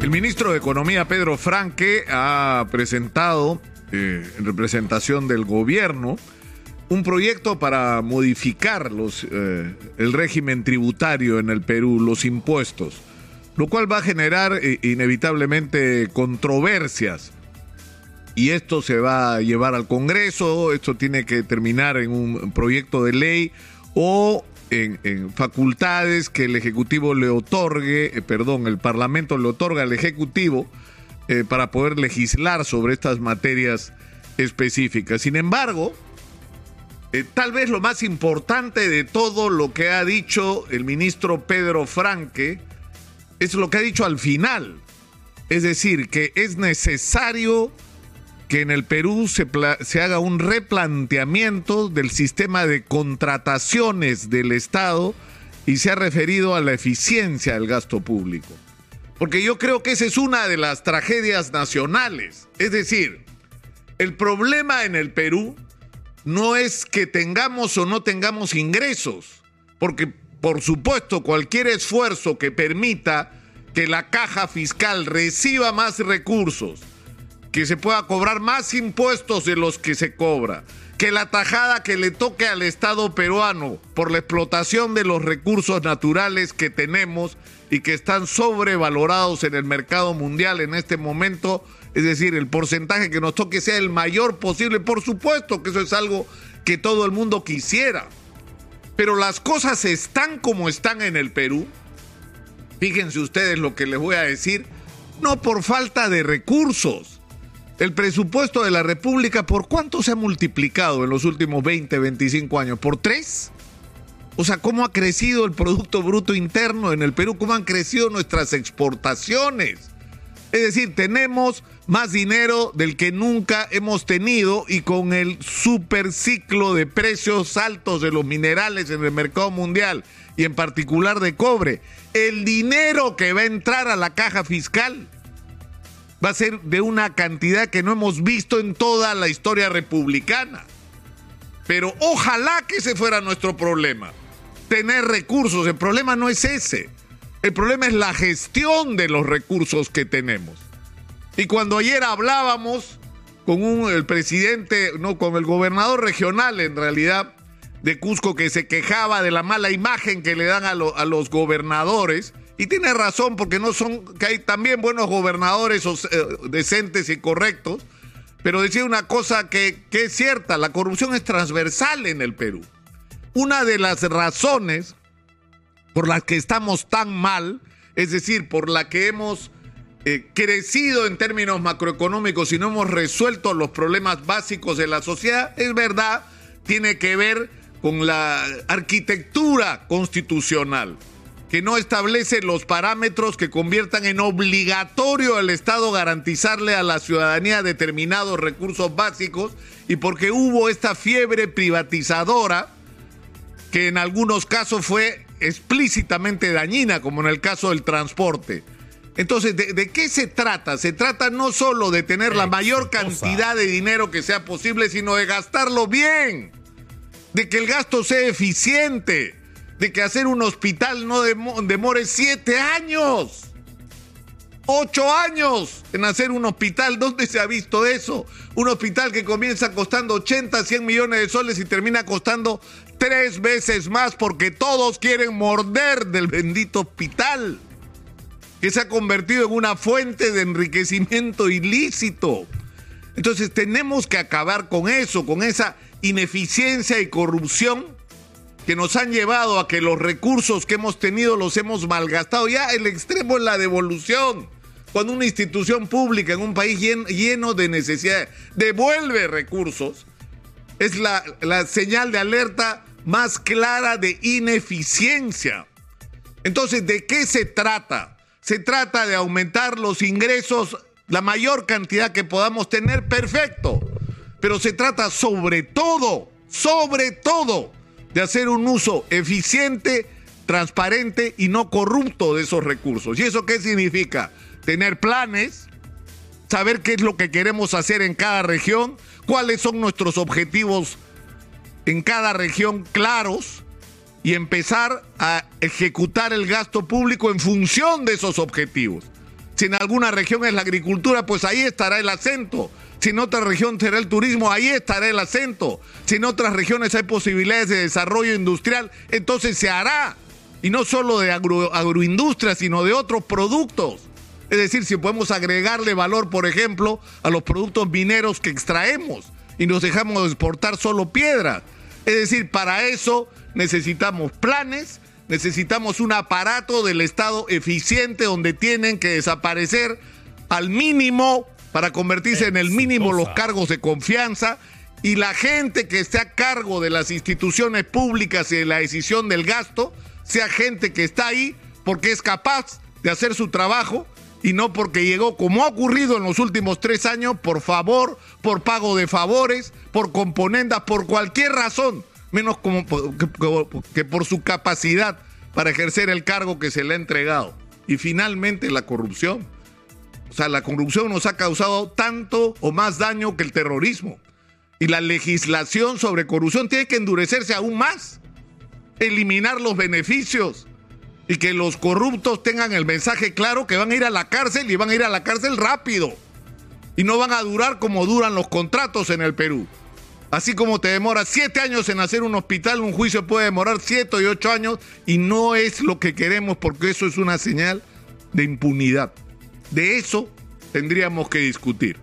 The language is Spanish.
El ministro de Economía, Pedro Franque, ha presentado, eh, en representación del gobierno, un proyecto para modificar los, eh, el régimen tributario en el Perú, los impuestos, lo cual va a generar eh, inevitablemente controversias. Y esto se va a llevar al Congreso, esto tiene que terminar en un proyecto de ley o en, facultades que el Ejecutivo le otorgue, eh, perdón, el Parlamento le otorga al Ejecutivo eh, para poder legislar sobre estas materias específicas. Sin embargo, eh, tal vez lo más importante de todo lo que ha dicho el ministro Pedro Franque es lo que ha dicho al final. Es decir, que es necesario que en el Perú se, se, haga un replanteamiento del sistema de contrataciones del Estado y se ha referido a la eficiencia del gasto público. Porque yo creo que esa es una de las tragedias nacionales. Es decir, el problema en el Perú no es que tengamos o no tengamos ingresos, porque por supuesto cualquier esfuerzo que permita que la caja fiscal reciba más recursos, que se pueda cobrar más impuestos de los que se cobra, que la tajada que le toque al Estado peruano por la explotación de los recursos naturales que tenemos y que están sobrevalorados en el mercado mundial en este momento, es decir, el porcentaje que nos toque sea el mayor posible, por supuesto que eso es algo que todo el mundo quisiera. Pero las cosas están como están en el Perú. Fíjense ustedes lo que les voy a decir, no por falta de recursos el presupuesto de la República, ¿por cuánto se ha multiplicado en los últimos 20, 25 años? ¿Por tres? O sea, ¿cómo ha crecido el Producto Bruto Interno en el Perú? ¿Cómo han crecido nuestras exportaciones? Es decir, tenemos más dinero del que nunca hemos tenido y con el super ciclo de precios altos de los minerales en el mercado mundial y en particular de cobre, el dinero que va a entrar a la caja fiscal va a ser de una cantidad que no hemos visto en toda la historia republicana. Pero ojalá que ese fuera nuestro problema. Tener recursos. El problema no es ese. El problema es la gestión de los recursos que tenemos. Y cuando ayer hablábamos con un, el presidente, no, con el gobernador regional en realidad de Cusco que se quejaba de la mala imagen que le dan a, a los gobernadores, y tiene razón porque no son, que hay también buenos gobernadores eh, decentes y correctos, pero decía una cosa que, que es cierta, la corrupción es transversal en el Perú. Una de las razones por las que estamos tan mal, es decir, por la que hemos eh, crecido en términos macroeconómicos y no hemos resuelto los problemas básicos de la sociedad, es verdad, tiene que ver con la arquitectura constitucional que no establece los parámetros que conviertan en obligatorio al Estado garantizarle a la ciudadanía determinados recursos básicos y porque hubo esta fiebre privatizadora que en algunos casos fue explícitamente dañina, como en el caso del transporte. Entonces, ¿de, qué se trata? Se trata no solo de tener la mayor cantidad de dinero que sea posible, sino de gastarlo bien, de que el gasto sea eficiente de que hacer un hospital no demore siete años. Ocho años en hacer un hospital. ¿Dónde se ha visto eso? Un hospital que comienza costando 80, 100 millones de soles y termina costando tres veces más porque todos quieren morder del bendito hospital que se ha convertido en una fuente de enriquecimiento ilícito. Entonces tenemos que acabar con eso, con esa ineficiencia y corrupción que nos han llevado a que los recursos que hemos tenido los hemos malgastado. Ya el extremo es la devolución. Cuando una institución pública en un país lleno de necesidades devuelve recursos, es la, la señal de alerta más clara de ineficiencia. Entonces, ¿de qué se trata? Se trata de aumentar los ingresos, la mayor cantidad que podamos tener, perfecto. Pero se trata sobre todo, sobre todo, de hacer un uso eficiente, transparente y no corrupto de esos recursos. ¿Y eso qué significa? Tener planes, saber qué es lo que queremos hacer en cada región, cuáles son nuestros objetivos en cada región claros y empezar a ejecutar el gasto público en función de esos objetivos. Si en alguna región es la agricultura, pues ahí estará el acento. Si en otra región será el turismo, ahí estará el acento. Si en otras regiones hay posibilidades de desarrollo industrial, entonces se hará. Y no solo de agroindustria, sino de otros productos. Es decir, si podemos agregarle valor, por ejemplo, a los productos mineros que extraemos y nos dejamos de exportar solo piedra. Es decir, para eso necesitamos planes, necesitamos un aparato del Estado eficiente donde tienen que desaparecer al mínimo para convertirse en el mínimo los cargos de confianza y la gente que esté a cargo de las instituciones públicas y de la decisión del gasto sea gente que está ahí porque es capaz de hacer su trabajo y no porque llegó, como ha ocurrido en los últimos tres años, por favor, por pago de favores, por componendas, por cualquier razón, menos como que, por su capacidad para ejercer el cargo que se le ha entregado. Y finalmente la corrupción. O sea, la corrupción nos ha causado tanto o más daño que el terrorismo. Y la legislación sobre corrupción tiene que endurecerse aún más. Eliminar los beneficios y que los corruptos tengan el mensaje claro que van a ir a la cárcel y van a ir a la cárcel rápido. Y no van a durar como duran los contratos en el Perú. Así como te demora siete años en hacer un hospital, un juicio puede demorar siete y ocho años y no es lo que queremos porque eso es una señal de impunidad. De eso tendríamos que discutir.